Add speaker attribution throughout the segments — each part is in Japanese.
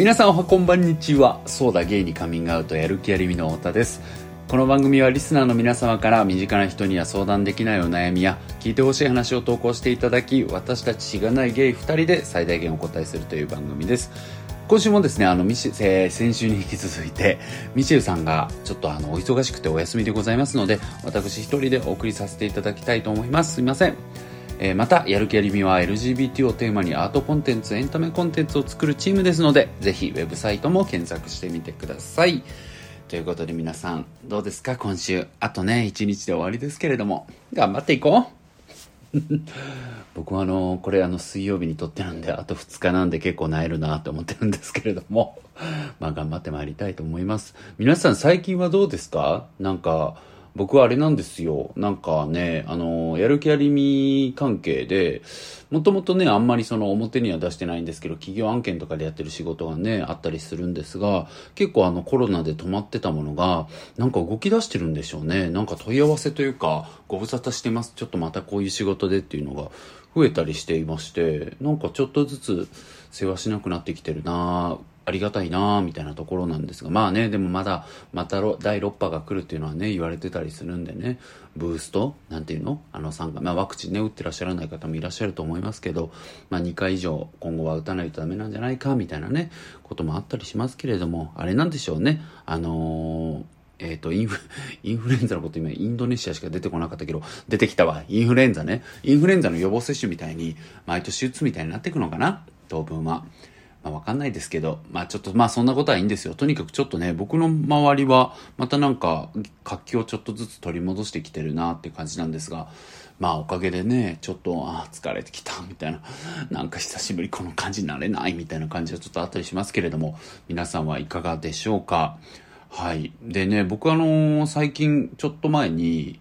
Speaker 1: 皆さんおはこんばんにちは。そうだゲイにカミングアウトやる気ありみの太田です。この番組はリスナーの皆様から身近な人には相談できないお悩みや聞いてほしい話を投稿していただき私たちしがないゲイ2人で最大限お答えするという番組です。今週もですねあのミシ、えー先週に引き続いてミシェルさんがちょっとあのお忙しくてお休みでございますので私一人でお送りさせていただきたいと思います。すいません。えーまた、やる気ありみは LGBT をテーマにアートコンテンツ、エンタメコンテンツを作るチームですので、ぜひウェブサイトも検索してみてください。ということで皆さん、どうですか？今週。あとね、1日で終わりですけれども、頑張っていこう 僕はあの、これあの水曜日に撮ってるんで、あと2日なんで結構なえるなと思ってるんですけれども、まあ頑張ってまいりたいと思います。皆さん最近はどうですか？なんか、僕はあれなんですよ。なんかね、あの、やる気ありみ関係で、もともとね、あんまりその表には出してないんですけど、企業案件とかでやってる仕事がね、あったりするんですが、結構あのコロナで止まってたものが、なんか動き出してるんでしょうね。なんか問い合わせというか、ご無沙汰してます。ちょっとまたこういう仕事でっていうのが増えたりしていまして、なんかちょっとずつ世話しなくなってきてるなありがたいなみたいなところなんですが、まあね、でもまだ、また第6波が来るっていうのはね、言われてたりするんでね、ブースト？なんていうの？あの3回、まあワクチンね、打ってらっしゃらない方もいらっしゃると思いますけど、まあ2回以上今後は打たないとダメなんじゃないか、みたいなね、こともあったりしますけれども、あれなんでしょうね、あのーえっ、と、インフ、インフルエンザのこと今、インドネシアしか出てこなかったけど、出てきたわ。インフルエンザね。インフルエンザの予防接種みたいに、毎年打つみたいになっていくのかな？当分は。まあわかんないですけど、まあちょっと、まあそんなことはいいんですよ。とにかくちょっとね、僕の周りは、またなんか、活気をちょっとずつ取り戻してきてるなって感じなんですが、まあおかげでね、ちょっと、あー疲れてきた、みたいな、なんか久しぶりこの感じになれない、みたいな感じはちょっとあったりしますけれども、皆さんはいかがでしょうか？はい。でね、僕あのー最近、ちょっと前に、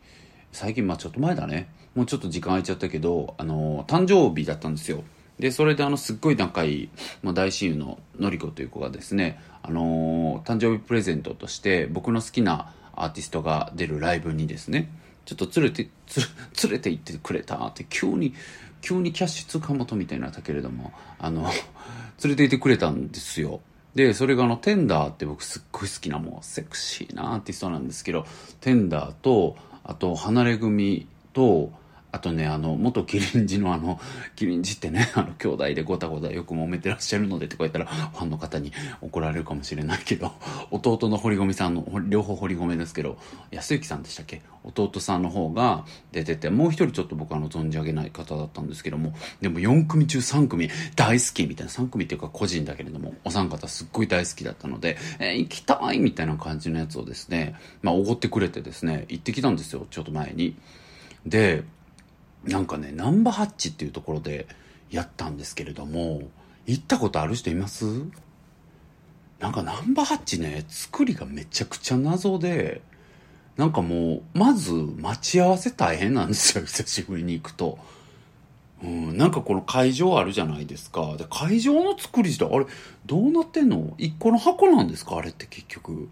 Speaker 1: 最近、まあちょっと前だね。もうちょっと時間空いちゃったけど、あのー誕生日だったんですよ。で、それであの、すっごい仲いい、まあ、大親友ののりこという子がですね、あのー誕生日プレゼントとして、僕の好きなアーティストが出るライブにですね、ちょっと連れて、つ連れて行ってくれたって、急に、急にキャッシュ通貨元みたいになったけれども、あの、連れて行ってくれたんですよ。で、それがあの、テンダーって僕すっごい好きなもうセクシーなアーティストなんですけど、テンダーと、あと、離れ組と、あとね、あの、元キリンジのあの、キリンジってね、あの、兄弟でごたごたよく揉めてらっしゃるのでとか言ったら、ファンの方に怒られるかもしれないけど、弟の堀米さんの、両方堀米ですけど、安幸さんでしたっけ？弟さんの方が出てて、もう一人ちょっと僕あの、存じ上げない方だったんですけども、でも4組中3組大好きみたいな、3組っていうか個人だけれども、お三方すっごい大好きだったので、えー行きたいみたいな感じのやつをですね、まあ、おごってくれてですね、行ってきたんですよ、ちょっと前に。で、なんかね、ナンバーハッチっていうところでやったんですけれども、行ったことある人います？なんかナンバーハッチね、作りがめちゃくちゃ謎で、なんかもう、まず待ち合わせ大変なんですよ、久しぶりに行くと。うん、なんかこの会場あるじゃないですか。で、会場の作り自体、あれ、どうなってんの？一個の箱なんですか？あれって結局。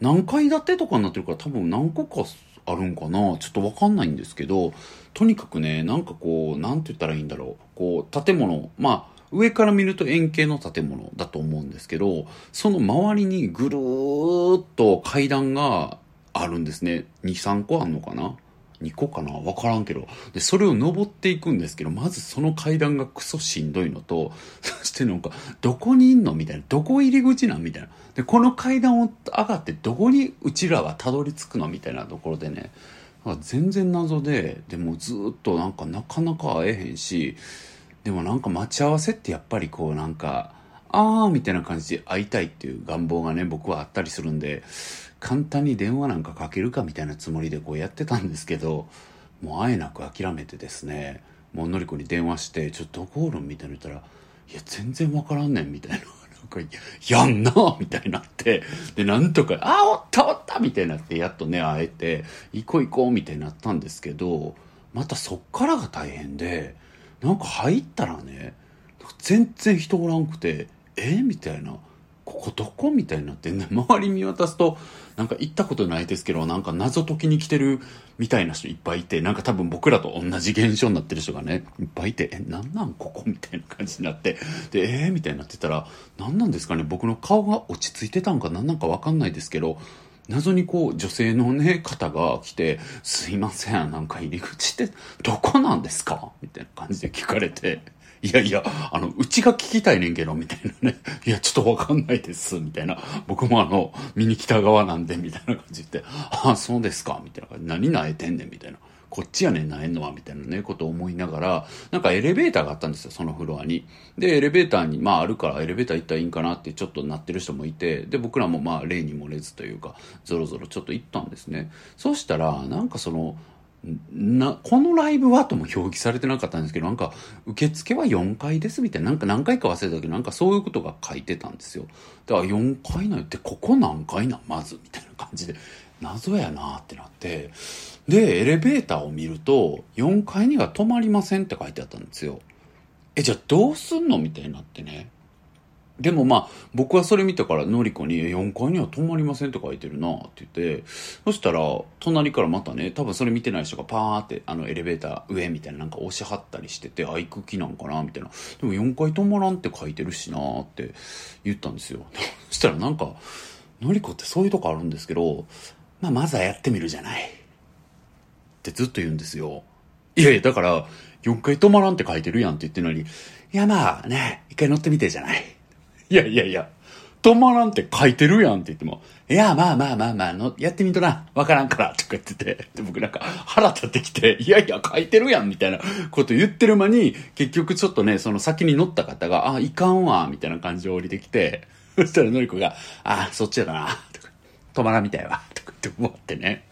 Speaker 1: 何階建てとかになってるから多分何個かあるんかな？ちょっとわかんないんですけど、とにかくね、なんかこう、なんて言ったらいいんだろう。こう、建物、まあ、上から見ると円形の建物だと思うんですけど、その周りにぐるーっと階段があるんですね。2、3個あんのかな？2個かな？わからんけど。で、それを登っていくんですけど、まずその階段がクソしんどいのと、そしてなんか、どこにいんのみたいな。どこ入り口なんみたいな。で、この階段を上がってどこにうちらはたどり着くのみたいなところでね、か全然謎で、でもずっとなんかなかなか会えへんし、でもなんか待ち合わせってやっぱりこうなんか、あーみたいな感じで会いたいっていう願望がね、僕はあったりするんで、簡単に電話なんかかけるかみたいなつもりでこうやってたんですけど、もう会えなく諦めてですね、もうのりこに電話して、ちょっとどこおるんみたいな言ったら、いや、全然わからんねん、みたいな。か、やんなみたいになって、で、なんとか、あ、おったおったみたいになって、やっとね、会えて、行こう行こうみたいになったんですけど、またそっからが大変で、なんか入ったらね、全然人おらんくて、えみたいな。ここどこ？みたいになってね、周り見渡すと、なんか行ったことないですけど、なんか謎解きに来てるみたいな人いっぱいいて、なんか多分僕らと同じ現象になってる人がね、いっぱいいて、え、なんなんここみたいな感じになって、で、えー、みたいになってたら、なんなんですかね、僕の顔が落ち着いてたんかなんなんかわかんないですけど、謎にこう、女性のね、方が来て、すいません、なんか入り口ってどこなんですかみたいな感じで聞かれて、いやいや、あの、うちが聞きたいねんけど、みたいなね。いや、ちょっとわかんないです、みたいな。僕もあの、見に来た側なんで、みたいな感じで、ああ、そうですか、みたいな感じ。何なえてんねん、みたいな。こっちやねん、なえんのは、みたいなね、ことを思いながら、なんかエレベーターがあったんですよ、そのフロアに。で、エレベーターに、まああるからエレベーター行ったらいいんかなってちょっとなってる人もいて、で、僕らもまあ例に漏れずというか、ぞろぞろちょっと行ったんですね。そしたら、なんかその、な、このライブはとも表記されてなかったんですけど、なんか、受付は4階ですみたいな、なんか何回か忘れたけど、なんかそういうことが書いてたんですよ。だから4階なんて、ここ何階なん？まずみたいな感じで、謎やなってなって、で、エレベーターを見ると、4階には止まりませんって書いてあったんですよ。え、じゃあどうすんの？みたいになってね。でもまあ、僕はそれ見たから、のりこに、4階には泊まりませんって書いてるなって言って、そしたら、隣からまたね、多分それ見てない人がパーって、あの、エレベーター上みたいななんか押し張ったりしてて、あ、行く気なんかなみたいな。でも4階泊まらんって書いてるしなって言ったんですよ。そしたらなんか、のりこってそういうとこあるんですけど、まあ、まずはやってみるじゃない。ってずっと言うんですよ。いやいや、だから、4階泊まらんって書いてるやんって言ってるのに、いやまあね、一回乗ってみてじゃない。いやいやいや、止まらんって書いてるやんって言っても、いや、まあまあまあまあの、やってみとな、わからんから、とか言ってて、で、僕なんか腹立ってきて、いやいや、書いてるやん、みたいなこと言ってる間に、結局ちょっとね、その先に乗った方が、あ、いかんわ、みたいな感じで降りてきて、そしたらのりこが、あ、そっちやだな、とか、止まらんみたいわ、とかって思ってね。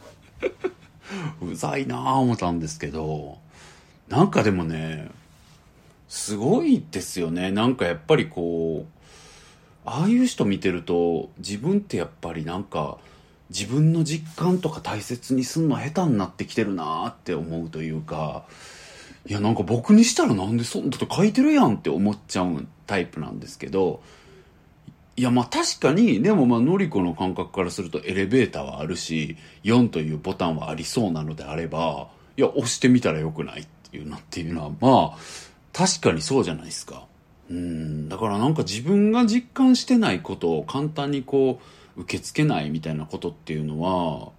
Speaker 1: うざいなぁ思ったんですけど、なんかでもね、すごいですよね。なんかやっぱりこう、ああいう人見てると自分ってやっぱりなんか自分の実感とか大切にすんの下手になってきてるなって思うというかいやなんか僕にしたらなんでそんなこと書いてるやんって思っちゃうタイプなんですけどいやまあ確かにでもまあのりこの感覚からするとエレベーターはあるし4というボタンはありそうなのであればいや押してみたらよくないっていうのっていうのはまあ確かにそうじゃないですか。うん。だからなんか自分が実感してないことを簡単にこう受け付けないみたいなことっていうのは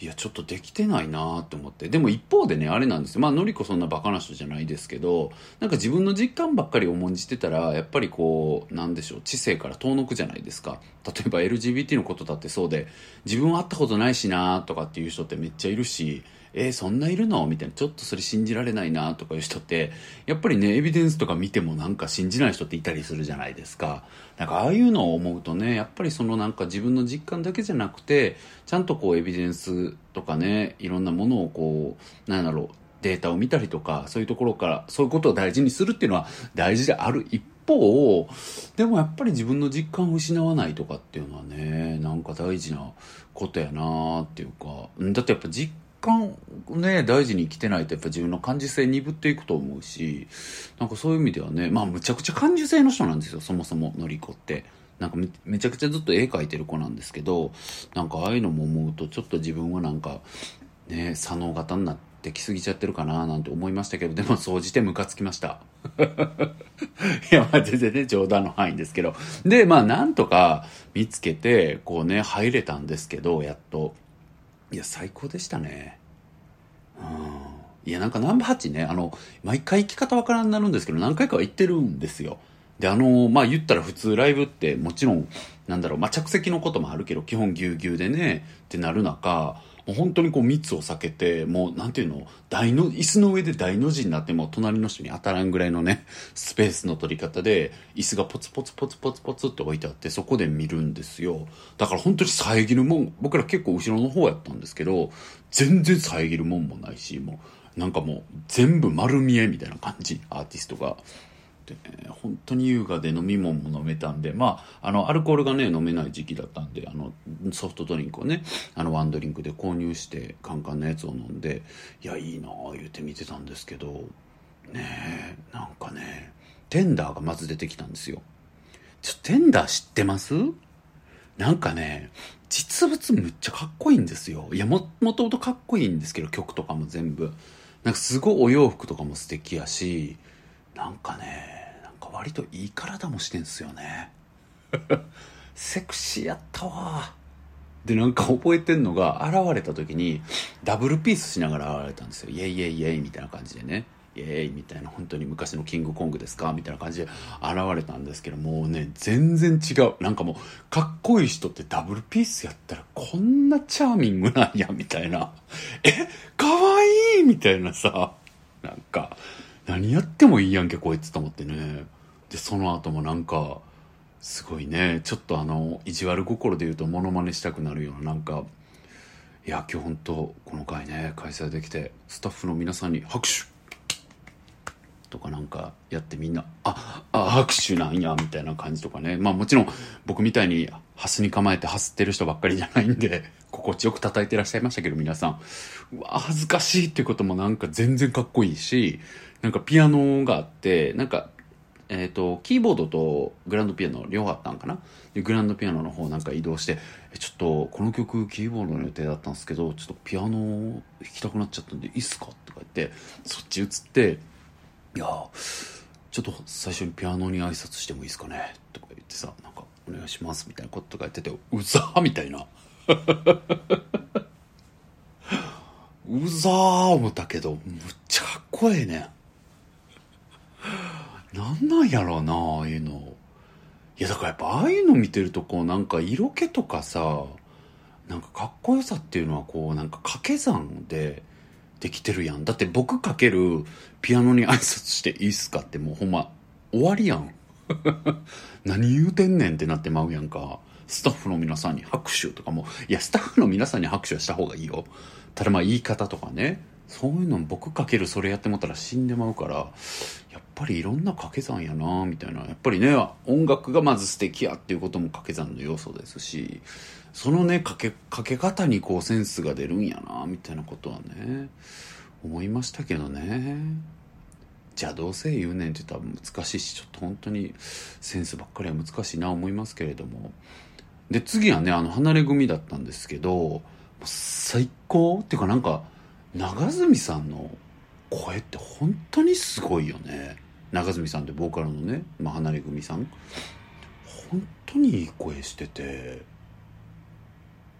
Speaker 1: いやちょっとできてないなって思って。でも一方でねあれなんですよ。まあのりこそんなバカな人じゃないですけどなんか自分の実感ばっかり重んじてたらやっぱりこうなんでしょう知性から遠のくじゃないですか。例えば LGBT のことだってそうで自分は会ったことないしなとかっていう人ってめっちゃいるしえー、そんないるの？みたいな、ちょっとそれ信じられないなとかいう人って、やっぱりね、エビデンスとか見てもなんか信じない人っていたりするじゃないですか。なんかああいうのを思うとね、やっぱりそのなんか自分の実感だけじゃなくて、ちゃんとこうエビデンスとかね、いろんなものをこう、なんだろう、データを見たりとか、そういうところから、そういうことを大事にするっていうのは大事である。一方、でもやっぱり自分の実感を失わないとかっていうのはね、なんか大事なことやなっていうか、だってやっぱ実感ね、大事に生きてないとやっぱ自分の感受性鈍っていくと思うし、なんかそういう意味ではね、まあむちゃくちゃ感受性の人なんですよ、そもそものりこって。なんかめちゃくちゃずっと絵描いてる子なんですけど、なんかああいうのも思うとちょっと自分はなんか、ね、左脳型になってきすぎちゃってるかななんて思いましたけど、でも総じてムカつきました。いや、まあ全然ね、冗談の範囲ですけど。で、まあなんとか見つけて、こうね、入れたんですけど、やっと。いや、最高でしたね。うん。いや、なんかナンバー8ね、あの、毎回行き方わからんなるんですけど、何回かは行ってるんですよ。で、あの、まあ、言ったら普通ライブってもちろん、なんだろう、まあ、着席のこともあるけど、基本ぎゅうぎゅうでね、ってなる中、もう本当にこう密を避けて、もうなんていうの、大の、椅子の上で大の字になっても隣の人に当たらんぐらいのね、スペースの取り方で、椅子がポツポツポツポツポツって置いてあって、そこで見るんですよ。だから本当に遮るもん、僕ら結構後ろの方やったんですけど、全然遮るもんもないし、もう、なんかもう全部丸見えみたいな感じ、アーティストが。でね、本当に優雅で飲み物も飲めたんで、まあ、あの、アルコールがね、飲めない時期だったんで、あの、ソフトドリンクをね、あの、ワンドリンクで購入して、カンカンのやつを飲んで、いや、いいなぁ、言うて見てたんですけど、ねえ、なんかね、テンダーがまず出てきたんですよ。ちょ、テンダー知ってます？なんかね、実物むっちゃかっこいいんですよ。いや、も、もともとかっこいいんですけど、曲とかも全部。なんかすごいお洋服とかも素敵やし、なんかね、割といい体もしてんすよね。セクシーやったわ。で、なんか覚えてんのが、現れた時に、ダブルピースしながら現れたんですよ。イェイイェイイェイみたいな感じでね。イエーイみたいな本当に昔のキングコングですか？みたいな感じで現れたんですけどもうね全然違うなんかもうかっこいい人ってダブルピースやったらこんなチャーミングなんやみたいなえ？かわいいみたいなさなんか何やってもいいやんけこいつと思ってねでその後もなんかすごいねちょっとあの意地悪心で言うとモノマネしたくなるようななんかいや今日本当この回ね開催できてスタッフの皆さんに拍手とかなんかやってみんな、あ、あ、拍手なんや、みたいな感じとかね。まあもちろん僕みたいにハスに構えてハスってる人ばっかりじゃないんで、心地よく叩いてらっしゃいましたけど皆さん。うわ、恥ずかしいっていうこともなんか全然かっこいいし、なんかピアノがあって、なんか、えっ、ー、と、キーボードとグランドピアノ両方あったんかな？で、グランドピアノの方なんか移動して、え、ちょっとこの曲キーボードの予定だったんですけど、ちょっとピアノ弾きたくなっちゃったんでいいっすか？とか言って、そっち移って、いやちょっと最初にピアノに挨拶してもいいですかね？とか言ってさなんかお願いしますみたいなこととか言っててうざーみたいな。うざー思ったけどむっちゃかっこええねん。なんなんやろうなああいうのいやだからやっぱああいうの見てるとこうなんか色気とかさなんかかっこよさっていうのはこうなんか掛け算でできてるやん。だって僕かけるピアノに挨拶していいっすかってもうほんま終わりやん。何言うてんねんってなってまうやんか。スタッフの皆さんに拍手とかも、いや、スタッフの皆さんに拍手はした方がいいよ。ただまあ言い方とかね。そういうの僕かけるそれやってもったら死んでまうから、やっぱりいろんな掛け算やなみたいな。やっぱりね、音楽がまず素敵やっていうことも掛け算の要素ですし、そのねかけかけ方にこうセンスが出るんやなみたいなことはね思いましたけどねじゃあどうせ言うねんって言ったら難しいしちょっと本当にセンスばっかりは難しいな思いますけれどもで次はねあの離れ組だったんですけど最高っていうかなんか長住さんの声って本当にすごいよね。長住さんってボーカルのね、まあ、離れ組さん。本当にいい声してて。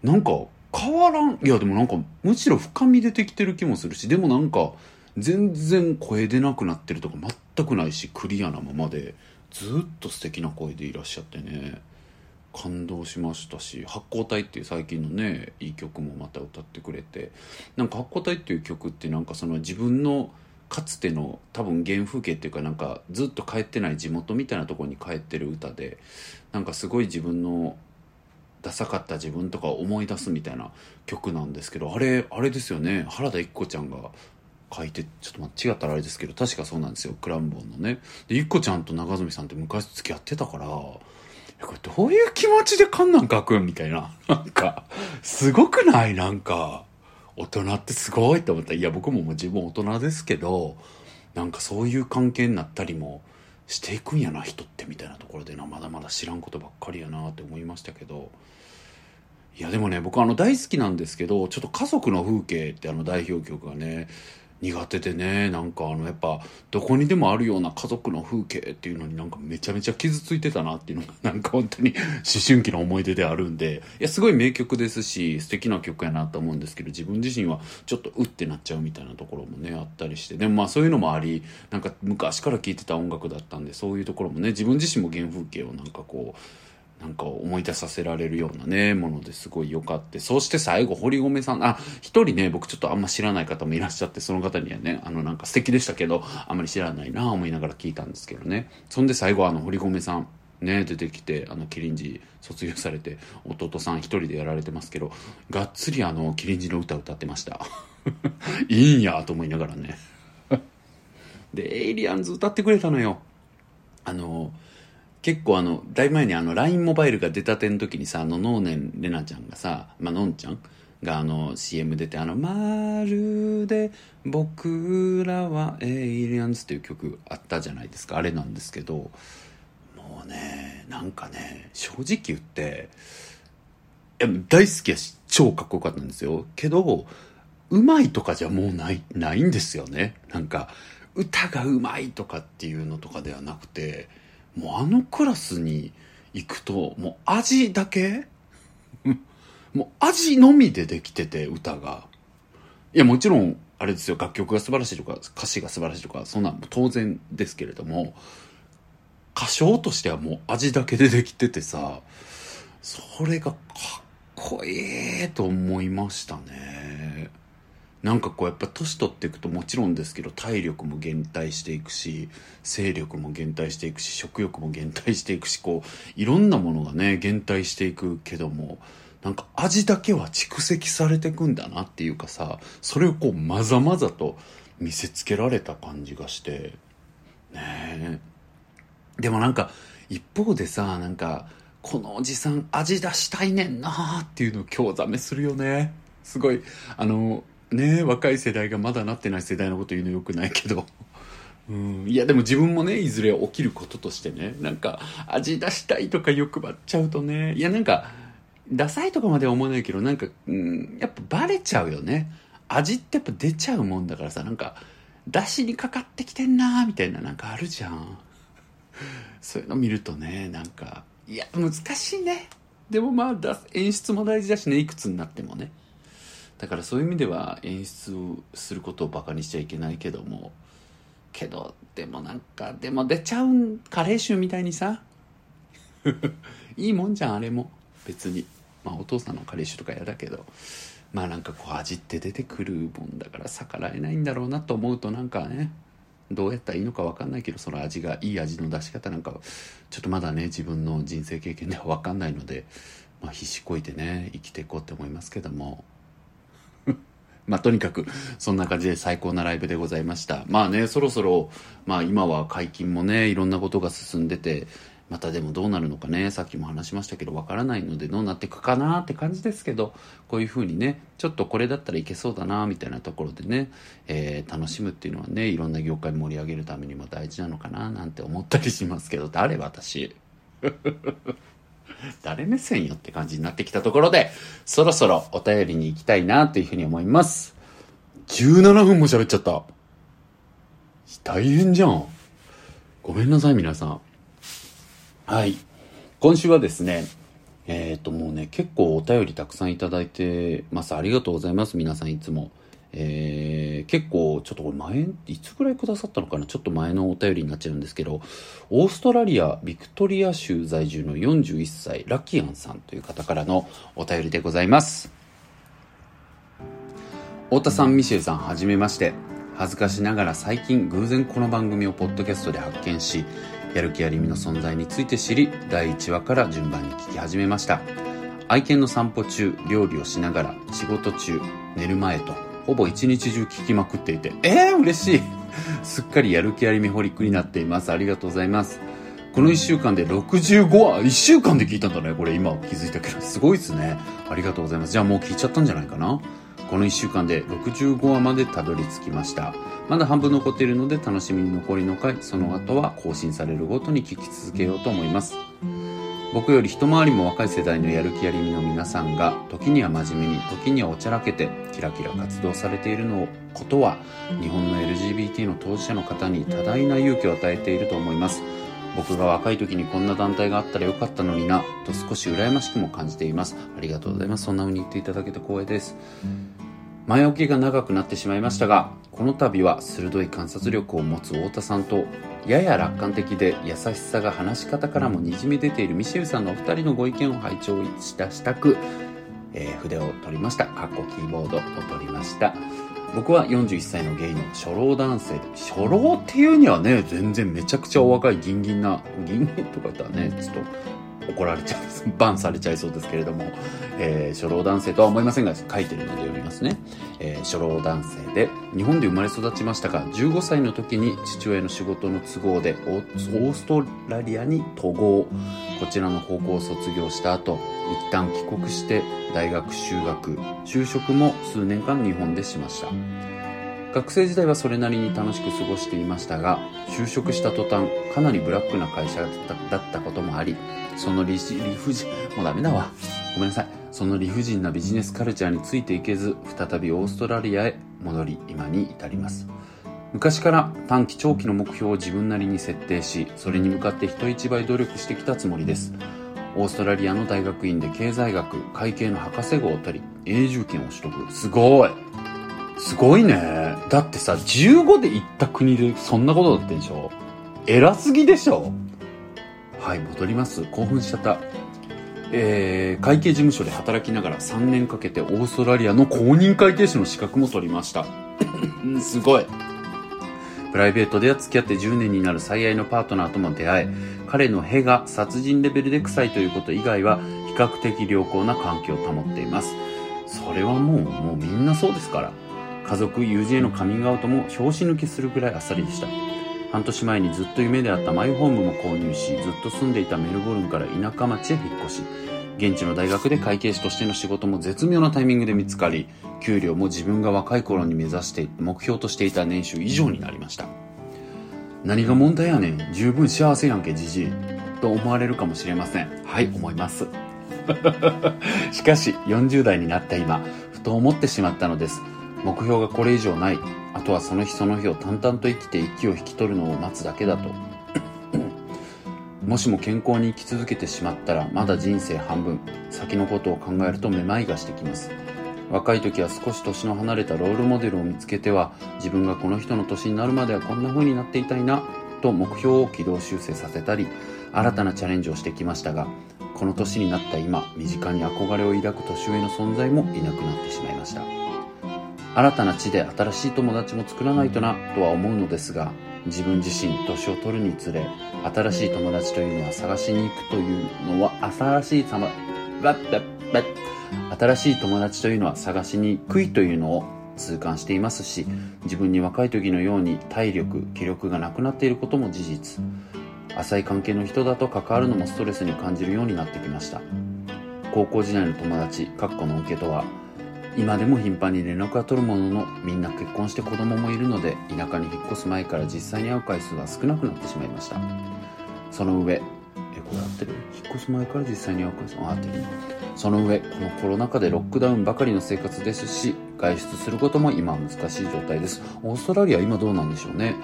Speaker 1: なんか変わらん。いやでもなんかむしろ深み出てきてる気もするしでもなんか全然声出なくなってるとか全くないしクリアなままでずっと素敵な声でいらっしゃってね。感動しましたし「発光体」っていう最近のねいい曲もまた歌ってくれてなんか「発光体」っていう曲ってなんかその自分のかつての多分原風景っていうかなんかずっと帰ってない地元みたいなとこに帰ってる歌でなんかすごい自分のダサかった自分とか思い出すみたいな曲なんですけどあれあれですよね。原田一子ちゃんが書いてちょっと待って違ったらあれですけど確かそうなんですよ。クランボンのね。で一子ちゃんと長住さんって昔付き合ってたからどういう気持ちでカンナン書くんみたいな。なんかすごくない？なんか大人ってすごいって思った。いや僕ももう自分大人ですけどなんかそういう関係になったりもしていくんやな人ってみたいなところでな。まだまだ知らんことばっかりやなって思いましたけど。いやでもね僕あの大好きなんですけどちょっと「家族の風景」ってあの代表曲がね苦手でねなんかあのやっぱどこにでもあるような家族の風景っていうのになんかめちゃめちゃ傷ついてたなっていうのが なんか本当に思春期の思い出であるんでいやすごい名曲ですし素敵な曲やなと思うんですけど自分自身はちょっとうってなっちゃうみたいなところもねあったりしてでもまあそういうのもありなんか昔から聴いてた音楽だったんでそういうところもね自分自身も原風景をなんかこうなんか思い出させられるようなね、ものですごい良かって。そして最後、堀米さん、あ、一人ね、僕ちょっとあんま知らない方もいらっしゃって、その方にはね、あのなんか素敵でしたけど、あんまり知らないな思いながら聞いたんですけどね。そんで最後、あの、堀米さん、ね、出てきて、あの、キリンジ卒業されて、弟さん一人でやられてますけど、がっつりあの、キリンジの歌歌ってました。いいんやと思いながらね。で、エイリアンズ歌ってくれたのよ。あの、結構あの、だいぶ前にあの、LINE モバイルが出たての時にさ、あの、能年玲奈ちゃんがさ、まあ、のんちゃんがあの、CM 出て、あの、まるで僕らはエイリアンズっていう曲あったじゃないですか。あれなんですけど、もうね、ねなんかね正直言っていや大好きやし超かっこよかったんですよけどうまいとかじゃもうないないんですよねなんか歌がうまいとかっていうのとかではなくてもうあのクラスに行くともう味だけ？もう味のみでできてて歌が。いやもちろんあれですよ。楽曲が素晴らしいとか歌詞が素晴らしいとかそんなん当然ですけれども歌唱としてはもう味だけでできててさそれがかっこいいと思いましたね。なんかこうやっぱ年取っていくともちろんですけど体力も減退していくし勢力も減退していくし食欲も減退していくしこういろんなものがね減退していくけどもなんか味だけは蓄積されていくんだなっていうかさそれをこうまざまざと見せつけられた感じがしてねえ。でもなんか一方でさなんかこのおじさん味出したいねんなーっていうのを興ざめするよね。すごいあのね若い世代がまだなってない世代のこと言うのよくないけど。うん、いやでも自分もねいずれ起きることとしてねなんか味出したいとか欲張っちゃうとねいやなんかダサいとかまでは思わないけどなんか、うん、やっぱバレちゃうよね。味ってやっぱ出ちゃうもんだからさなんか出汁にかかってきてんなーみたいななんかあるじゃん。そういうの見るとねなんかいや難しいね。でもまあだ演出も大事だしねいくつになってもねだからそういう意味では演出をすることをバカにしちゃいけないけどもけどでもなんかでも出ちゃうんカレー臭みたいにさ。いいもんじゃんあれも。別に。まあお父さんのカレー臭とか嫌だけど。まあなんかこう味って出てくるもんだから逆らえないんだろうなと思うとなんかねどうやったらいいのか分かんないけどその味がいい味の出し方なんかちょっとまだね自分の人生経験では分かんないので、まあ、必死こいてね生きていこうって思いますけども。まあとにかくそんな感じで最高なライブでございました。まあねそろそろまあ今は解禁もねいろんなことが進んでてまたでもどうなるのかねさっきも話しましたけどわからないのでどうなっていくかなって感じですけどこういう風にねちょっとこれだったらいけそうだなみたいなところでね、えー楽しむっていうのはねいろんな業界盛り上げるためにも大事なのかななんて思ったりしますけど誰？私。誰目線よって感じになってきたところでそろそろお便りに行きたいなというふうに思います17分も喋っちゃった大変じゃんごめんなさい皆さんはい。今週はですね、えっ、ともうね、結構お便りたくさんいただいてます。ありがとうございます。皆さんいつも。えー、結構、ちょっとこれ前、いつぐらいくださったのかな？ちょっと前のお便りになっちゃうんですけど、オーストラリア・ビクトリア州在住の41歳、ラキアンさんという方からのお便りでございます。太田さん、ミシェルさん、はじめまして。恥ずかしながら最近偶然この番組をポッドキャストで発見し、やる気ありみの存在について知り、第1話から順番に聞き始めました。愛犬の散歩中、料理をしながら、仕事中、寝る前と、ほぼ一日中聞きまくっていて、えー、嬉しい すっかりやる気ありみホリックになっています。ありがとうございます。この1週間で65話、1週間で聞いたんだね。これ今気づいたけど、すごいですね。ありがとうございます。じゃあもう聞いちゃったんじゃないかな。この1週間で65話までたどり着きました。まだ半分残っているので楽しみに残りの回、その後は更新されるごとに聞き続けようと思います。僕より一回りも若い世代のやる気ありみの皆さんが時には真面目に時にはおちゃらけてキラキラ活動されているのことは日本の LGBT の当事者の方に多大な勇気を与えていると思います。僕が若い時にこんな団体があったらよかったのになと少し羨ましくも感じています。ありがとうございます。そんな風に言っていただけて光栄です。前置きが長くなってしまいましたがこの度は鋭い観察力を持つ太田さんとやや楽観的で優しさが話し方からもにじみ出ているミシェルさんのお二人のご意見を拝聴したしたく、えー筆を取りました。かっこキーボードを取りました。僕は41歳のゲイの初老男性初老っていうにはね全然めちゃくちゃお若いギンギンなギンギンとか言ったらね。ちょっと怒られちゃう バンされちゃいそうですけれども、えー初老男性とは思いませんが書いてるので読みますね、えー初老男性で日本で生まれ育ちましたが15歳の時に父親の仕事の都合でオーストラリアに渡航。こちらの高校を卒業した後一旦帰国して大学修学就職も数年間日本でしました。学生時代はそれなりに楽しく過ごしていましたが就職した途端かなりブラックな会社だったこともありその理理不尽もうダメだわ。ごめんなさい。その理不尽なビジネスカルチャーについていけず再びオーストラリアへ戻り今に至ります。昔から短期長期の目標を自分なりに設定しそれに向かって人一倍努力してきたつもりです。オーストラリアの大学院で経済学会計の博士号を取り永住権を取得。すごい。すごいね。だってさ15で行った国でそんなことだってんでしょ？偉すぎでしょ？はい戻ります興奮しちゃったえー、会計事務所で働きながら3年かけてオーストラリアの公認会計士の資格も取りました すごいプライベートでは付き合って10年になる最愛のパートナーとも出会え、彼の屁が殺人レベルで臭いということ以外は比較的良好な環境を保っています。それはもう、もうみんなそうですから。家族、友人へのカミングアウトも拍子抜けするくらいあっさりでした。半年前にずっと夢であったマイホームも購入し、ずっと住んでいたメルボルンから田舎町へ引っ越し、現地の大学で会計士としての仕事も絶妙なタイミングで見つかり、給料も自分が若い頃に目指して目標としていた年収以上になりました。何が問題やねん十分幸せやんけ、じじい。と思われるかもしれません。はい、思います。しかし、40代になった今、ふと思ってしまったのです。目標がこれ以上ない。あとはその日その日を淡々と生きて息を引き取るのを待つだけだと。もしも健康に生き続けてしまったらまだ人生半分先のことを考えるとめまいがしてきます若い時は少し年の離れたロールモデルを見つけては自分がこの人の年になるまではこんな風になっていたいなと目標を軌道修正させたり新たなチャレンジをしてきましたがこの年になった今身近に憧れを抱く年上の存在もいなくなってしまいました新たな地で新しい友達も作らないとなとは思うのですが自分自身年を取るにつれ新しい友達というのは探しに行くというのは新しい様新しい友達というのは探しにくいというのを痛感していますし自分に若い時のように体力気力がなくなっていることも事実。浅い関係の人だと関わるのもストレスに感じるようになってきました。高校時代の友達かっこの受けとは今でも頻繁に連絡は取るもののみんな結婚して子供もいるので田舎に引っ越す前から実際に会う回数は少なくなってしまいました。その上えこれ合ってる？引っ越す前から実際に会う回数？は合ってる。その上このコロナ禍でロックダウンばかりの生活ですし外出することも今は難しい状態です。オーストラリア今どうなんでしょうね？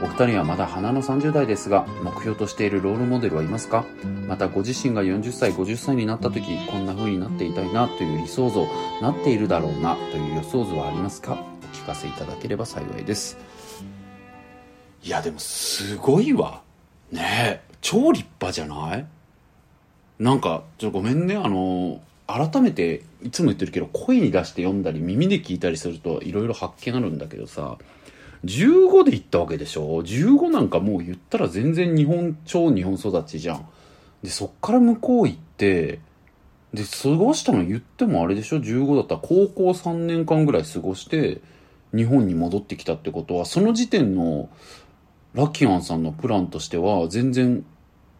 Speaker 1: お二人はまだ花の30代ですが、目標としているロールモデルはいますか？またご自身が40歳、50歳になった時、こんな風になっていたいなという理想像、なっているだろうなという予想図はありますか？お聞かせいただければ幸いです。いや、でもすごいわ。ねえ、超立派じゃない？なんか、ちょっとごめんね、あの、改めて、いつも言ってるけど、声に出して読んだり、耳で聞いたりすると、いろいろ発見あるんだけどさ、15で行ったわけでしょ ?15 なんかもう言ったら全然日本、超日本育ちじゃん。で、そっから向こう行って、で、過ごしたの言ってもあれでしょ ?15 だったら高校3年間ぐらい過ごして、日本に戻ってきたってことは、その時点のラキアンさんのプランとしては、全然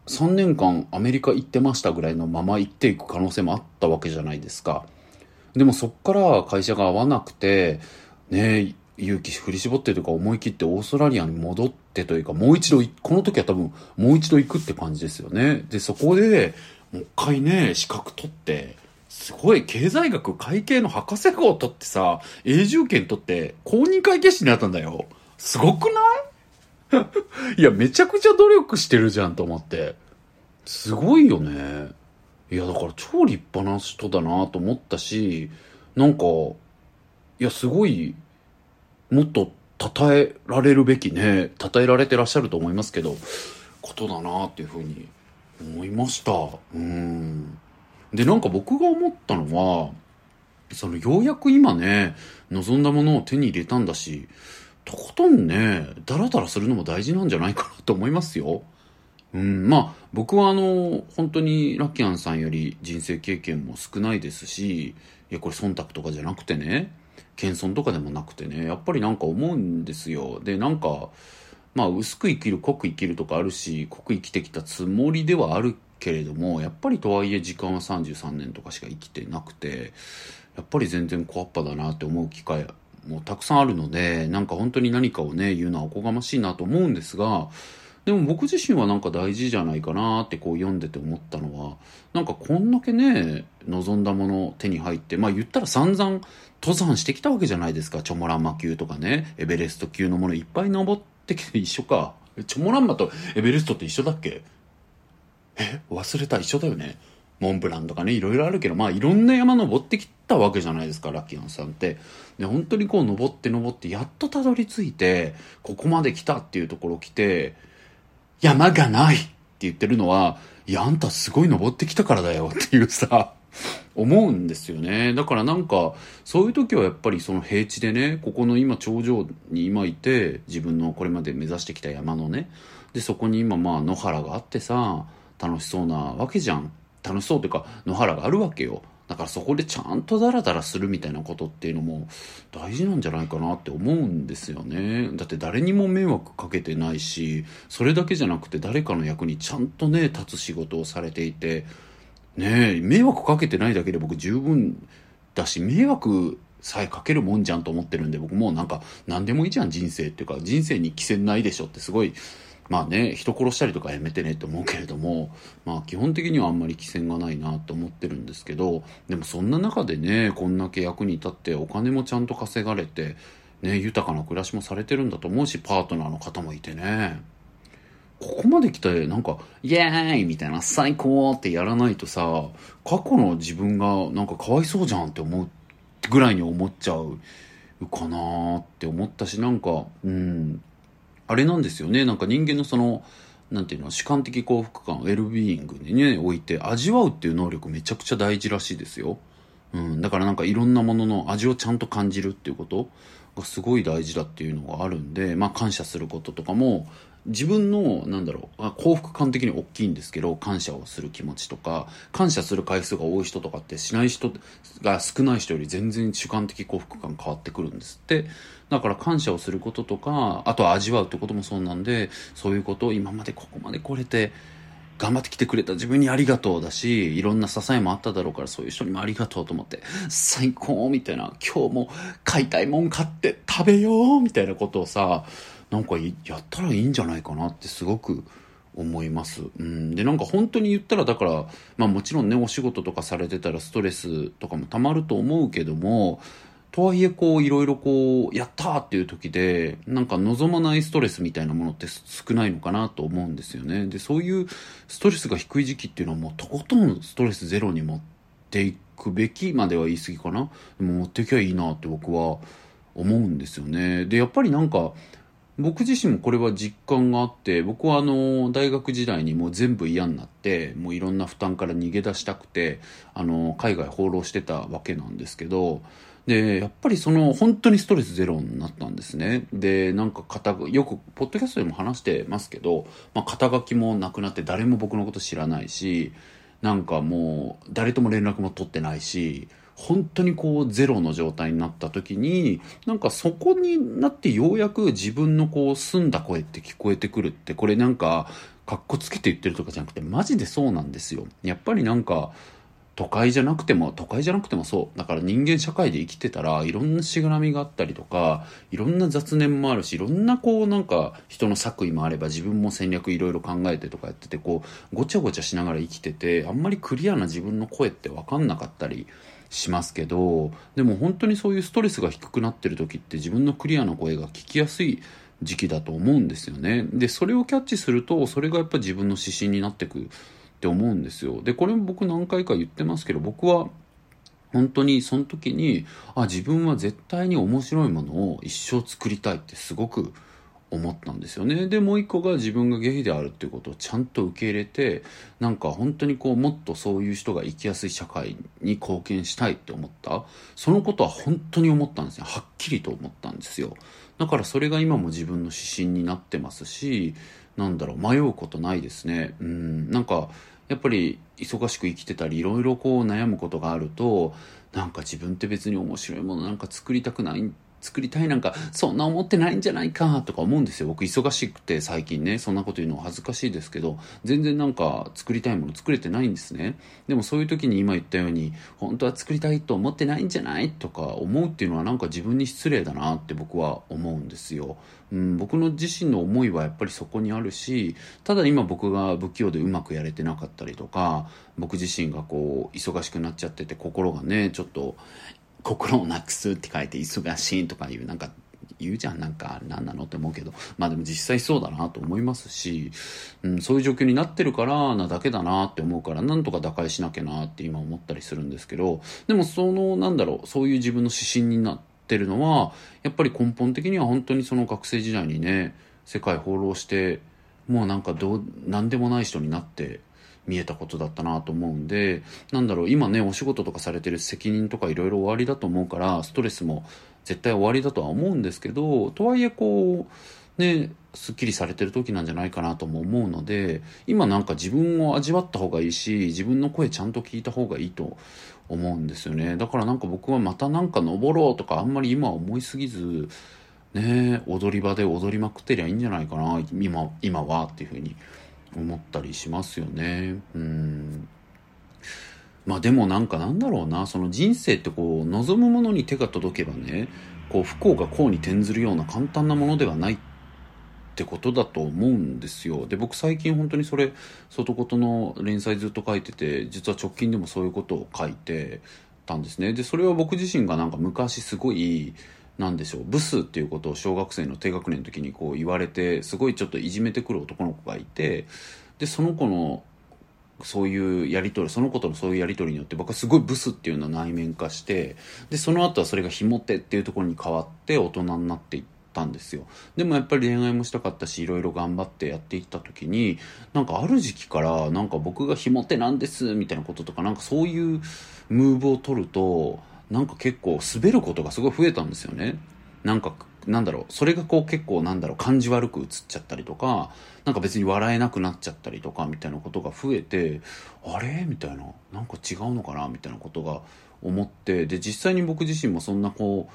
Speaker 1: 3年間アメリカ行ってましたぐらいのまま行っていく可能性もあったわけじゃないですか。でもそっから会社が合わなくて、ね勇気振り絞ってとか思い切ってオーストラリアに戻ってというかもう一度この時は多分もう一度行くって感じですよね。でそこでもう一回ね資格取ってすごい経済学会計の博士号を取ってさ永住権取って公認会計士になったんだよ。すごくない？いやめちゃくちゃ努力してるじゃんと思って。すごいよね。いやだから超立派な人だなと思ったしなんかいやすごいもっと称えられるべきね、称えられてらっしゃると思いますけど、ことだなっていうふうに思いました。うん。で、なんか僕が思ったのは、そのようやく今ね、望んだものを手に入れたんだし、とことんね、ダラダラするのも大事なんじゃないかなと思いますよ。うん、まあ、僕はあの、本当にラッキアンさんより人生経験も少ないですし、いや、これ忖度とかじゃなくてね、謙遜とかでもなくてねやっぱりなんか思うんですよ。でなんかまあ薄く生きる濃く生きるとかあるし濃く生きてきたつもりではあるけれどもやっぱりとはいえ時間は33年とかしか生きてなくてやっぱり全然小っぱだなって思う機会もたくさんあるので、なんか本当に何かをね、言うのはおこがましいなと思うんですが、でも僕自身はなんか大事じゃないかなってこう読んでて思ったのは、なんかこんだけね、望んだもの手に入って、まあ言ったら散々登山してきたわけじゃないですか。チョモランマ級とかね、エベレスト級のものいっぱい登ってきて一緒か。チョモランマとエベレストって一緒だっけ？え？忘れた一緒だよね。モンブランとかね、いろいろあるけど、まあいろんな山登ってきたわけじゃないですか、ラッキーアンさんって。で、本当にこう登って登って、やっとたどり着いて、ここまで来たっていうところ来て、山がないって言ってるのは、いや、あんたすごい登ってきたからだよっていうさ、思うんですよね。だからなんか、そういう時はやっぱりその平地でね、ここの今頂上に今いて、自分のこれまで目指してきた山のね、で、そこに今まあ野原があってさ、楽しそうなわけじゃん。楽しそうというか野原があるわけよだからそこでちゃんとダラダラするみたいなことっていうのも大事なんじゃないかなって思うんですよね。だって誰にも迷惑かけてないしそれだけじゃなくて誰かの役にちゃんとね立つ仕事をされていてねえ迷惑かけてないだけで僕十分だし迷惑さえかけるもんじゃんと思ってるんで僕もうなんか何でもいいじゃん人生っていうか人生に規制ないでしょってすごいまあね、人殺したりとかやめてねって思うけれども、まあ基本的にはあんまり規制がないなと思ってるんですけど、でもそんな中でね、こんだけ役に立ってお金もちゃんと稼がれて、ね、豊かな暮らしもされてるんだと思うし、パートナーの方もいてね。ここまで来て、なんか、イエーイみたいな、最高ってやらないとさ、過去の自分がなんかかわいそうじゃんって思うぐらいに思っちゃうかなって思ったし、なんか、うん、あれなんですよね。なんか人間のその、なんていうの、主観的幸福感、ウェルビーイングにね、おいて味わうっていう能力めちゃくちゃ大事らしいですよ。うん。だからなんかいろんなものの味をちゃんと感じるっていうことがすごい大事だっていうのがあるんで、まあ感謝することとかも、自分の、なんだろう、幸福感的に大きいんですけど、感謝をする気持ちとか、感謝する回数が多い人とかってしない人が少ない人より全然主観的幸福感変わってくるんですって。だから感謝をすることとか、あとは味わうってこともそうなんで、そういうことを今までここまで来れて、頑張ってきてくれた自分にありがとうだし、いろんな支えもあっただろうから、そういう人にもありがとうと思って、最高みたいな、今日も買いたいもん買って食べようみたいなことをさ、なんかやったらいいんじゃないかなってすごく思います。うん。で、なんか本当に言ったら、だから、まあもちろんね、お仕事とかされてたらストレスとかもたまると思うけども、とはいえこういろいろこうやったっていう時でなんか望まないストレスみたいなものって少ないのかなと思うんですよね。でそういうストレスが低い時期っていうのはもうとことんストレスゼロに持っていくべきまでは言い過ぎかな。でも持っていけばいいなって僕は思うんですよね。でやっぱりなんか僕自身もこれは実感があって僕はあの大学時代にもう全部嫌になってもういろんな負担から逃げ出したくてあの海外放浪してたわけなんですけどで、やっぱりその、本当にストレスゼロになったんですね。で、なんか肩、よく、ポッドキャストでも話してますけど、まあ、肩書きもなくなって誰も僕のこと知らないし、なんかもう、誰とも連絡も取ってないし、本当にこうゼロの状態になった時になんかそこになってようやく自分のこう澄んだ声って聞こえてくるってこれなんかかっこつけて言ってるとかじゃなくてマジでそうなんですよやっぱりなんか都会じゃなくても、都会じゃなくてもそう。だから人間社会で生きてたら、いろんなしがらみがあったりとか、いろんな雑念もあるし、いろんなこうなんか人の作為もあれば自分も戦略いろいろ考えてとかやってて、こう、ごちゃごちゃしながら生きてて、あんまりクリアな自分の声ってわかんなかったりしますけど、でも本当にそういうストレスが低くなってる時って自分のクリアな声が聞きやすい時期だと思うんですよね。で、それをキャッチすると、それがやっぱ自分の指針になってくって思うんですよ。で、これも僕何回か言ってますけど、僕は本当にその時に、あ、自分は絶対に面白いものを一生作りたいってすごく思ったんですよね。で、もう一個が自分がゲイであるっていうことをちゃんと受け入れて、なんか本当にこう、もっとそういう人が生きやすい社会に貢献したいって思った。そのことは本当に思ったんですよ。はっきりと思ったんですよ。だからそれが今も自分の指針になってますし、なんだろう、迷うことないですね。うん、なんか、やっぱり忙しく生きてたり、いろいろこう悩むことがあると、なんか自分って別に面白いものなんか作りたくない、作りたいなんか、そんな思ってないんじゃないかとか思うんですよ。僕忙しくて最近ね、そんなこと言うのは恥ずかしいですけど、全然なんか作りたいもの作れてないんですね。でもそういう時に今言ったように、本当は作りたいと思ってないんじゃないとか思うっていうのはなんか自分に失礼だなって僕は思うんですよ。うん、僕の自身の思いはやっぱりそこにあるし、ただ今僕が不器用でうまくやれてなかったりとか、僕自身がこう、忙しくなっちゃってて心がね、ちょっと、心をなくすって書いて忙しいとかいうなんか言うじゃん。なんか何なのって思うけど。まあでも実際そうだなと思いますし、うん、そういう状況になってるからなだけだなって思うからなんとか打開しなきゃなって今思ったりするんですけど。でもそのなんだろうそういう自分の指針になってるのはやっぱり根本的には本当にその学生時代にね世界放浪してもうなんかどう何でもない人になって見えたことだったなと思うんでなんだろう今ねお仕事とかされてる責任とかいろいろ終わりだと思うからストレスも絶対終わりだとは思うんですけどとはいえこうねすっきりされてる時なんじゃないかなとも思うので今なんか自分を味わった方がいいし自分の声ちゃんと聞いた方がいいと思うんですよね。だからなんか僕はまたなんか登ろうとかあんまり今思いすぎずね踊り場で踊りまくってりゃいいんじゃないかな今今はっていうふうに思ったりしますよね。うん。まあでもなんかなんだろうな。その人生ってこう望むものに手が届けばねこう不幸が幸に転ずるような簡単なものではないってことだと思うんですよ。で僕最近本当にそれ外言の連載ずっと書いてて実は直近でもそういうことを書いてたんですね。でそれは僕自身がなんか昔すごいなんでしょう。ブスっていうことを小学生の低学年の時にこう言われてすごいちょっといじめてくる男の子がいてでその子のそういうやり取りその子とのそういうやり取りによって僕はすごいブスっていうのは内面化してでその後はそれがひも手っていうところに変わって大人になっていったんですよ。でもやっぱり恋愛もしたかったしいろいろ頑張ってやっていった時になんかある時期からなんか僕がひも手なんですみたいなこととかなんかそういうムーブを取るとなんか結構滑ることがすごい増えたんですよね。なんかなんだろう。それがこう結構なんだろう感じ悪く映っちゃったりとかなんか別に笑えなくなっちゃったりとかみたいなことが増えてあれ？みたいな。なんか違うのかな？みたいなことが思ってで実際に僕自身もそんなこ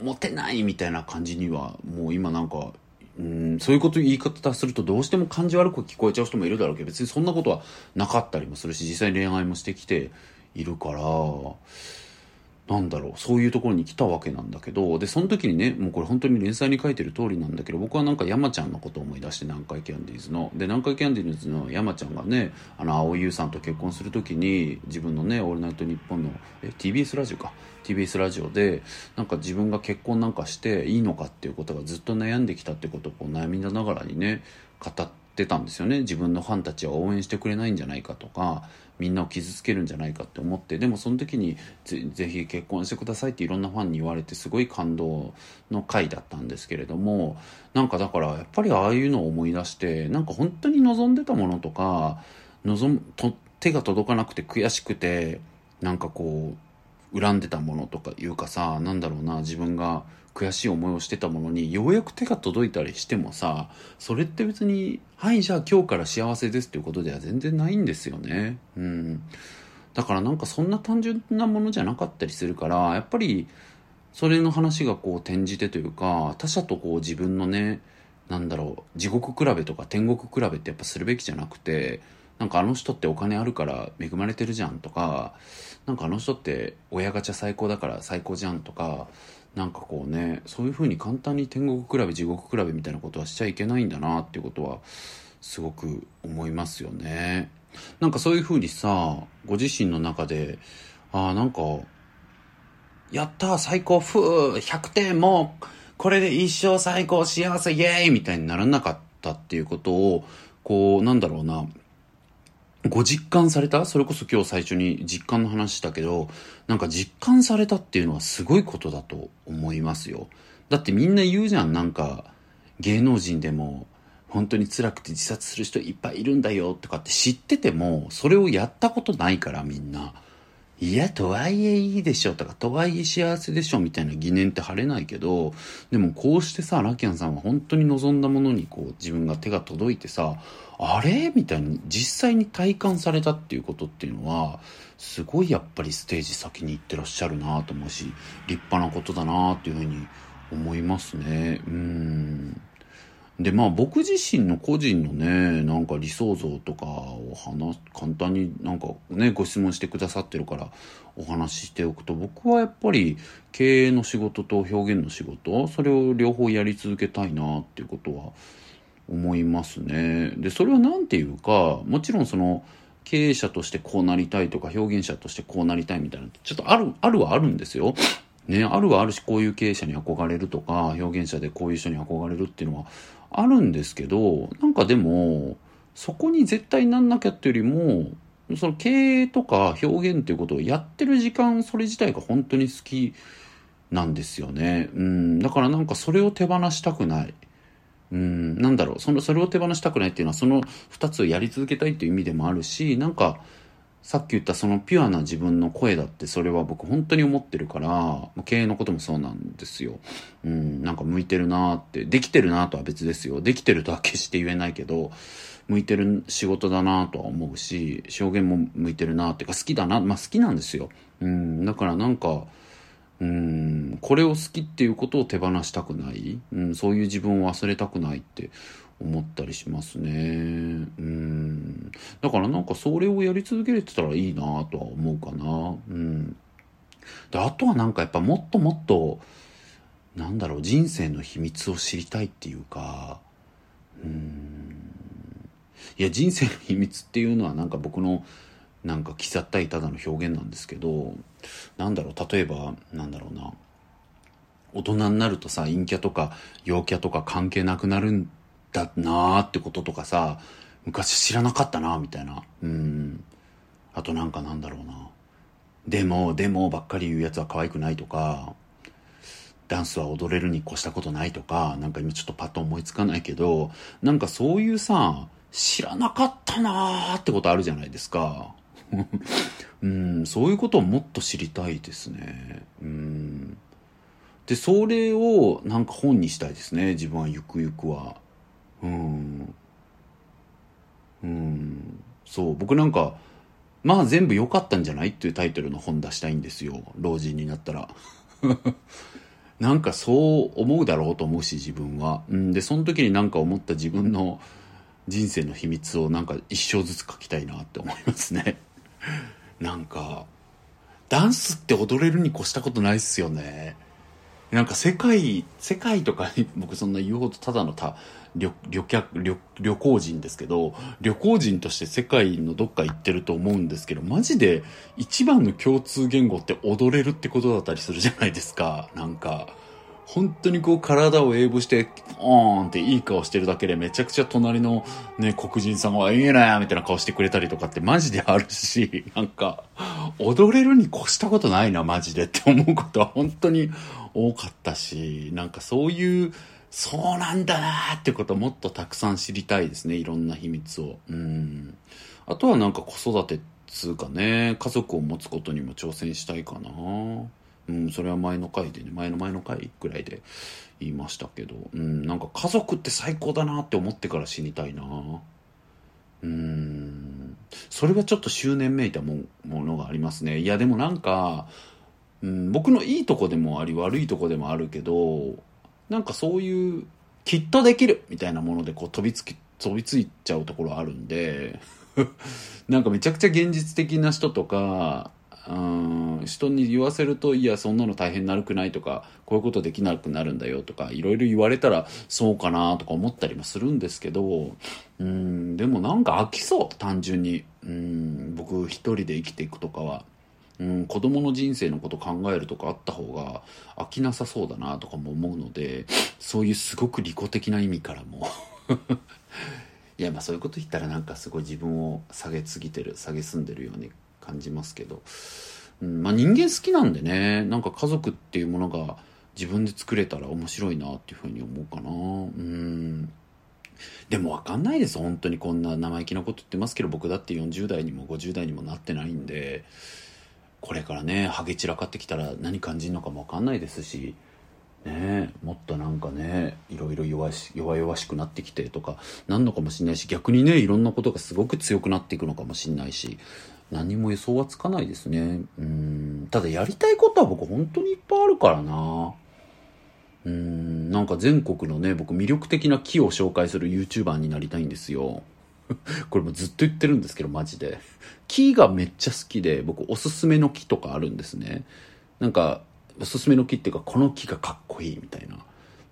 Speaker 1: うモテない？みたいな感じにはもう今なんかうんそういうこと言い方するとどうしても感じ悪く聞こえちゃう人もいるだろうけど別にそんなことはなかったりもするし実際に恋愛もしてきているからなんだろう、そういうところに来たわけなんだけど、で、その時にね、もうこれ本当に連載に書いてる通りなんだけど、僕はなんか山ちゃんのことを思い出して、南海キャンディーズの。で、南海キャンディーズの山ちゃんがね、あの、青優さんと結婚する時に、自分のね、オールナイトニッポンの、え、TBS ラジオか。TBS ラジオで、なんか自分が結婚なんかしていいのかっていうことがずっと悩んできたってことを悩みながらにね、語ってたんですよね。自分のファンたちは応援してくれないんじゃないかとか、みんなを傷つけるんじゃないかって思ってでもその時にぜぜひ結婚してくださいっていろんなファンに言われてすごい感動の回だったんですけれどもなんかだからやっぱりああいうのを思い出してなんか本当に望んでたものとか望むと手が届かなくて悔しくてなんかこう恨んでたものとかいうかさなんだろうな自分が悔しい思いをしてたものにようやく手が届いたりしてもさそれって別に「はいじゃあ今日から幸せです」っていうことでは全然ないんですよね。うん。だからなんかそんな単純なものじゃなかったりするからやっぱりそれの話がこう転じてというか他者とこう自分のねなんだろう地獄比べとか天国比べってやっぱするべきじゃなくてなんかあの人ってお金あるから恵まれてるじゃんとかなんかあの人って親ガチャ最高だから最高じゃんとかなんかこうねそういう風に簡単に天国比べ地獄比べみたいなことはしちゃいけないんだなっていうことはすごく思いますよね。なんかそういう風にさご自身の中でああなんかやった最高ふう100点もうこれで一生最高幸せイエーイみたいにならなかったっていうことをこうなんだろうなご実感された？それこそ今日最初に実感の話したけど、なんか実感されたっていうのはすごいことだと思いますよ。だってみんな言うじゃん、なんか芸能人でも本当に辛くて自殺する人いっぱいいるんだよとかって知ってても、それをやったことないからみんな。いや、とはいえいいでしょとか、とはいえ幸せでしょみたいな疑念って晴れないけど、でもこうしてさ、ラキアンさんは本当に望んだものにこう自分が手が届いてさ、あれ？みたいに実際に体感されたっていうことっていうのは、すごいやっぱりステージ先に行ってらっしゃるなと思うし、立派なことだなっていうふうに思いますね。うん。でまあ僕自身の個人のねなんか理想像とかを話簡単になんかねご質問してくださってるからお話ししておくと僕はやっぱり経営の仕事と表現の仕事それを両方やり続けたいなっていうことは思いますね。でそれは何ていうかもちろんその経営者としてこうなりたいとか表現者としてこうなりたいみたいなちょっとあるあるはあるんですよ。ね、あるはあるしこういう経営者に憧れるとか表現者でこういう人に憧れるっていうのはあるんですけどなんかでもそこに絶対なんなきゃっていうよりもその経営とか表現っていうことをやってる時間それ自体が本当に好きなんですよね。うん、だからなんかそれを手放したくない。うん、なんだろう、その、それを手放したくないっていうのはその2つをやり続けたいっていう意味でもあるし、なんかさっき言ったそのピュアな自分の声だってそれは僕本当に思ってるから経営のこともそうなんですよ。うん、なんか向いてるなってできてるなとは別ですよ。できてるとは決して言えないけど向いてる仕事だなとは思うし表現も向いてるなってか好きだなまあ好きなんですよ。うん、だからなんかうんこれを好きっていうことを手放したくない、うん、そういう自分を忘れたくないって思ったりしますね。うん。だからなんかそれをやり続けれてたらいいなとは思うかな。うん。で、あとはなんかやっぱもっともっと、なんだろう、人生の秘密を知りたいっていうか、うん。いや、人生の秘密っていうのはなんか僕の、なんか刻ったいただの表現なんですけど、なんだろう、例えば、なんだろうな。大人になるとさ、陰キャとか陽キャとか関係なくなるんだなーってこととかさ、昔知らなかったなみたいな。うん。あとなんかなんだろうな。でも、でもばっかり言うやつは可愛くないとか、ダンスは踊れるに越したことないとか、なんか今ちょっとパッと思いつかないけど、なんかそういうさ、知らなかったなーってことあるじゃないですか。うん、そういうことをもっと知りたいですね。うん。で、それをなんか本にしたいですね、自分はゆくゆくは。うん。うん。そう。僕なんかまあ全部良かったんじゃない？っていうタイトルの本出したいんですよ。老人になったら。なんかそう思うだろうと思うし自分は、うん、でその時になんか思った自分の人生の秘密をなんか一生ずつ書きたいなって思いますね。なんかダンスって踊れるに越したことないっすよね。なんか世界世界とかに僕そんな言うほどただのた旅旅客旅旅行人ですけど旅行人として世界のどっか行ってると思うんですけどマジで一番の共通言語って踊れるってことだったりするじゃないですか。なんか本当にこう体を英語してオーンっていい顔してるだけでめちゃくちゃ隣のね黒人さんがいいねみたいな顔してくれたりとかってマジであるしなんか踊れるに越したことないなマジでって思うことは本当に多かったしなんかそういうそうなんだなってことをもっとたくさん知りたいですね。いろんな秘密を。うん。あとはなんか子育てっつうかね、家族を持つことにも挑戦したいかな。うん、それは前の回でね、前の前の回ぐらいで言いましたけど、うん、なんか家族って最高だなって思ってから死にたいな。うん、それはちょっと執念めいたものがありますね。いや、でもなんか、うん、僕のいいとこでもあり悪いとこでもあるけど、なんかそういうきっとできるみたいなものでこう飛びつき飛びついちゃうところあるんで なんかめちゃくちゃ現実的な人とかうん人に言わせるといやそんなの大変なるくないとかこういうことできなくなるんだよとかいろいろ言われたらそうかなとか思ったりもするんですけどうんでもなんか飽きそう単純に。うん僕一人で生きていくとかは。うん、子供の人生のこと考えるとかあった方が飽きなさそうだなとかも思うのでそういうすごく利己的な意味からも。いやまあそういうこと言ったらなんかすごい自分を下げすぎてる下げすんでるように感じますけど、うんまあ、人間好きなんでねなんか家族っていうものが自分で作れたら面白いなっていうふうに思うかな。うん。でも分かんないです。本当にこんな生意気なこと言ってますけど僕だって40代にも50代にもなってないんで。これからねハゲ散らかってきたら何感じるのかも分かんないですしねもっとなんかねいろいろ弱々しくなってきてとかなんのかもしんないし逆にねいろんなことがすごく強くなっていくのかもしんないし何も予想はつかないですねうんただやりたいことは僕本当にいっぱいあるからなうんなんか全国のね、僕魅力的な木を紹介する YouTuber になりたいんですよ。これもずっと言ってるんですけど、マジで。木がめっちゃ好きで、僕おすすめの木とかあるんですね。なんか、おすすめの木っていうか、この木がかっこいいみたいな。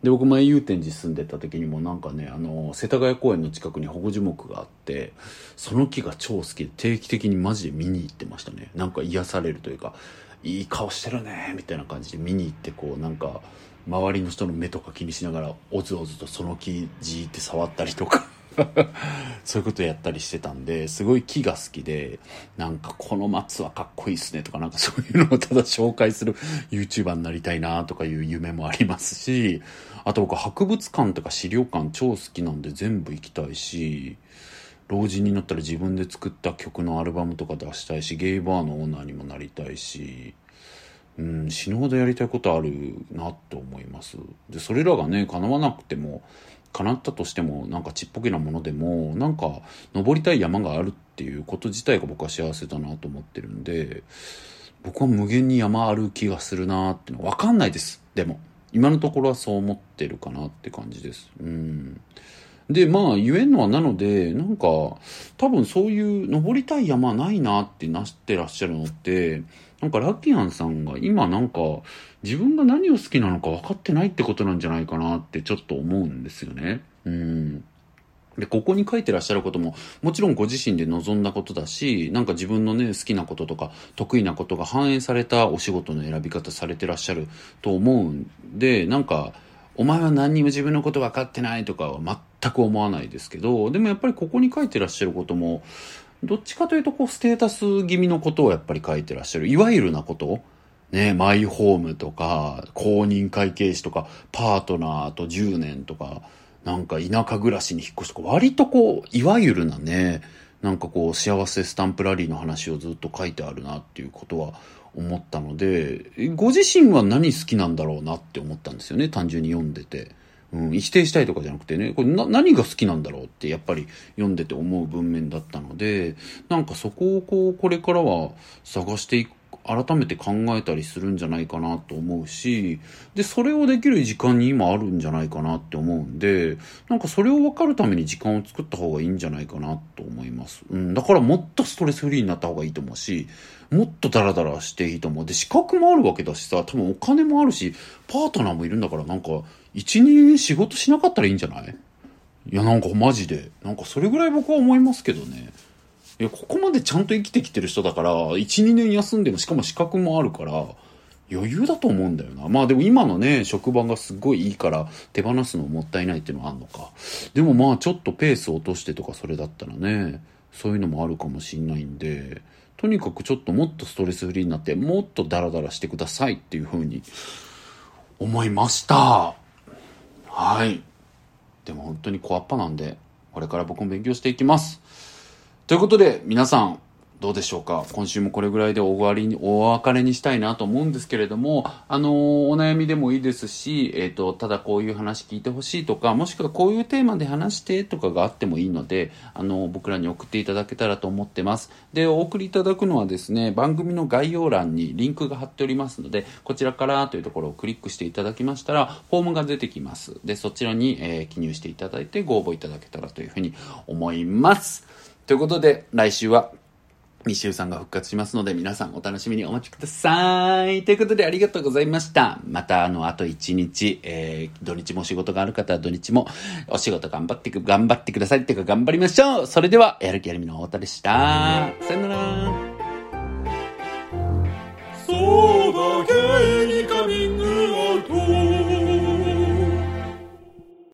Speaker 1: で、僕前祐天寺住んでた時にもなんかね、あの、世田谷公園の近くに保護樹木があって、その木が超好きで定期的にマジで見に行ってましたね。なんか癒されるというか、いい顔してるねみたいな感じで見に行ってこうなんか、周りの人の目とか気にしながら、おずおずとその木じーって触ったりとか そういうことやったりしてたんで、すごい木が好きで、なんかこの松はかっこいいっすねとかなんか そういうのをただ紹介する YouTuber になりたいなとかいう夢もありますし、あと僕博物館とか資料館超好きなんで全部行きたいし、老人になったら自分で作った曲のアルバムとか出したいし、ゲイバーのオーナーにもなりたいし、うん、死ぬほどやりたいことあるなって思います。で、それらがね、叶わなくても、叶ったとしてもなんかちっぽけなものでもなんか登りたい山があるっていうこと自体が僕は幸せだなと思ってるんで僕は無限に山ある気がするなってのは分かんないです。でも今のところはそう思ってるかなって感じです。うん。でまあ言えんのはなのでなんか多分そういう登りたい山ないなってなしてらっしゃるのってなんかラッキアンさんが今なんか自分が何を好きなのか分かってないってことなんじゃないかなってちょっと思うんですよね。うん。で、ここに書いてらっしゃることも、もちろんご自身で望んだことだし、なんか自分のね、好きなこととか、得意なことが反映されたお仕事の選び方されてらっしゃると思うんで、なんか、お前は何にも自分のこと分かってないとかは全く思わないですけど、でもやっぱりここに書いてらっしゃることも、どっちかというと、こう、ステータス気味のことをやっぱり書いてらっしゃる。いわゆるなことね、マイホームとか、公認会計士とか、パートナーと10年とか、なんか田舎暮らしに引っ越しとか、割とこう、いわゆるなね、なんかこう、幸せスタンプラリーの話をずっと書いてあるなっていうことは思ったので、ご自身は何好きなんだろうなって思ったんですよね、単純に読んでて。うん、否定したいとかじゃなくてね、これな何が好きなんだろうってやっぱり読んでて思う文面だったので、なんかそこをこう、これからは探していく改めて考えたりするんじゃないかなと思うし、で、それをできる時間に今あるんじゃないかなって思うんで、なんかそれを分かるために時間を作った方がいいんじゃないかなと思います。うん、だからもっとストレスフリーになった方がいいと思うし、もっとダラダラしていいと思う。で、資格もあるわけだしさ、多分お金もあるし、パートナーもいるんだからなんか、1、2年仕事しなかったらいいんじゃない？いや、なんかマジで。なんかそれぐらい僕は思いますけどね。いや、ここまでちゃんと生きてきてる人だから、1、2年休んでも、しかも資格もあるから、余裕だと思うんだよな。まあでも今のね、職場がすごいいいから手放すのもったいないっていうのはあんのか。でもまあちょっとペース落としてとかそれだったらね、そういうのもあるかもしんないんで、とにかくちょっともっとストレスフリーになって、もっとダラダラしてくださいっていうふうに思いました。はい。でも本当に小っぱなんで、これから僕も勉強していきます。ということで、皆さん、どうでしょうか？今週もこれぐらいで終わりに、お別れにしたいなと思うんですけれども、あのー、お悩みでもいいですし、えっ、ー、と、ただこういう話聞いてほしいとか、もしくはこういうテーマで話してとかがあってもいいので、あのー、僕らに送っていただけたらと思ってます。で、お送りいただくのはですね、番組の概要欄にリンクが貼っておりますので、こちらからというところをクリックしていただきましたら、フォームが出てきます。で、そちらに、え記入していただいてご応募いただけたらというふうに思います。ということで、来週はミシューさんが復活しますので、皆さんお楽しみにお待ちください。ということでありがとうございました。また、あの、あと1日、えー、土日も仕事がある方は土日もお仕事頑張ってく、頑張ってくださいっていうか頑張りましょうそれでは、やる気やるみの太田でした。さよなら。